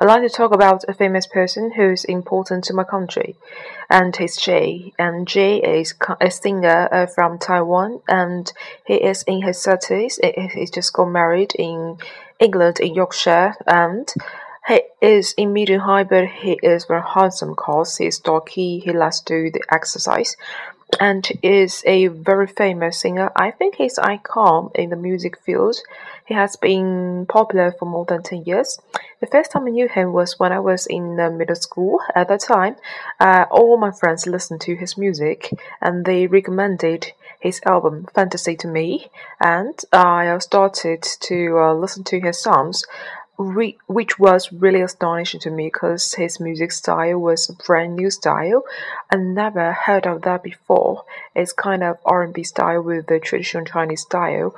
I'd like to talk about a famous person who's important to my country, and he's Jay. And Jay is a singer uh, from Taiwan, and he is in his thirties. He just got married in England in Yorkshire, and he is in medium height, but he is very handsome. Cause he's stocky, he likes to do the exercise, and is a very famous singer. I think he's icon in the music field. He has been popular for more than ten years. The first time I knew him was when I was in middle school. At that time, uh, all my friends listened to his music, and they recommended his album Fantasy to me, and I started to uh, listen to his songs re- which was really astonishing to me because his music style was a brand new style. I never heard of that before. It's kind of R&B style with the traditional Chinese style.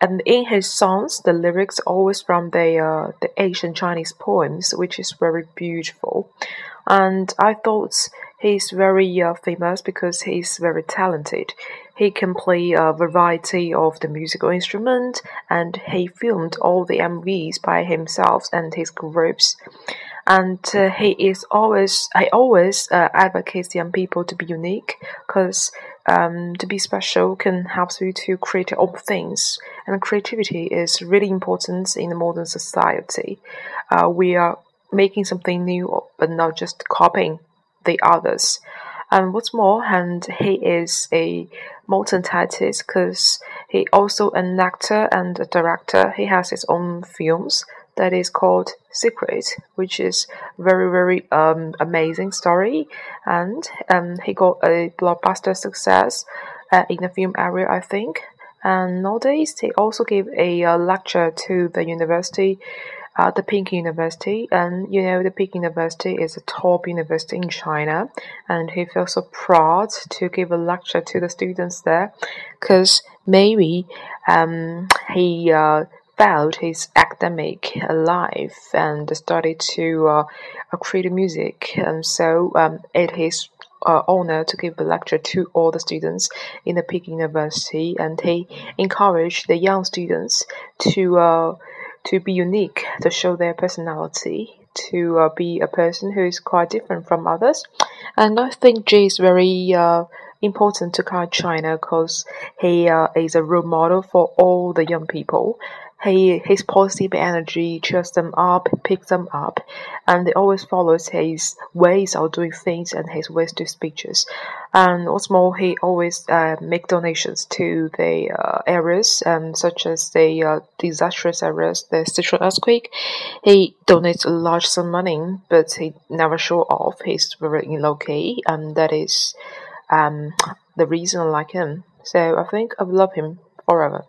And in his songs, the lyrics always from the uh, the ancient Chinese poems, which is very beautiful. And I thought he's very uh, famous because he's very talented. He can play a variety of the musical instrument, and he filmed all the MVs by himself and his groups. And uh, he is always, I always uh, advocate young people to be unique, because um, to be special can help you to create own things. And creativity is really important in the modern society. Uh, we are making something new, but not just copying the others. And what's more, and he is a multi-talented because he also an actor and a director. He has his own films that is called Secret, which is very very um, amazing story, and um, he got a blockbuster success uh, in the film area, I think. And nowadays, he also gave a uh, lecture to the university at the Peking University. And you know, the Peking University is a top university in China, and he feels so proud to give a lecture to the students there, because maybe um, he uh, felt his academic life and started to uh, create music, and so um, it is uh, honor to give a lecture to all the students in the Peking University, and he encouraged the young students to uh, to be unique, to show their personality, to uh, be a person who is quite different from others. And I think Jay is very uh, important to Car China because he uh, is a role model for all the young people. He his positive energy cheers them up, picks them up, and they always follows his ways of doing things and his ways to speeches. And what's more, he always uh, make donations to the uh, areas, um, such as the uh, disastrous areas, the Sichuan earthquake. He donates a large sum of money, but he never show off. He's very low key, and that is um, the reason I like him. So I think I will love him forever.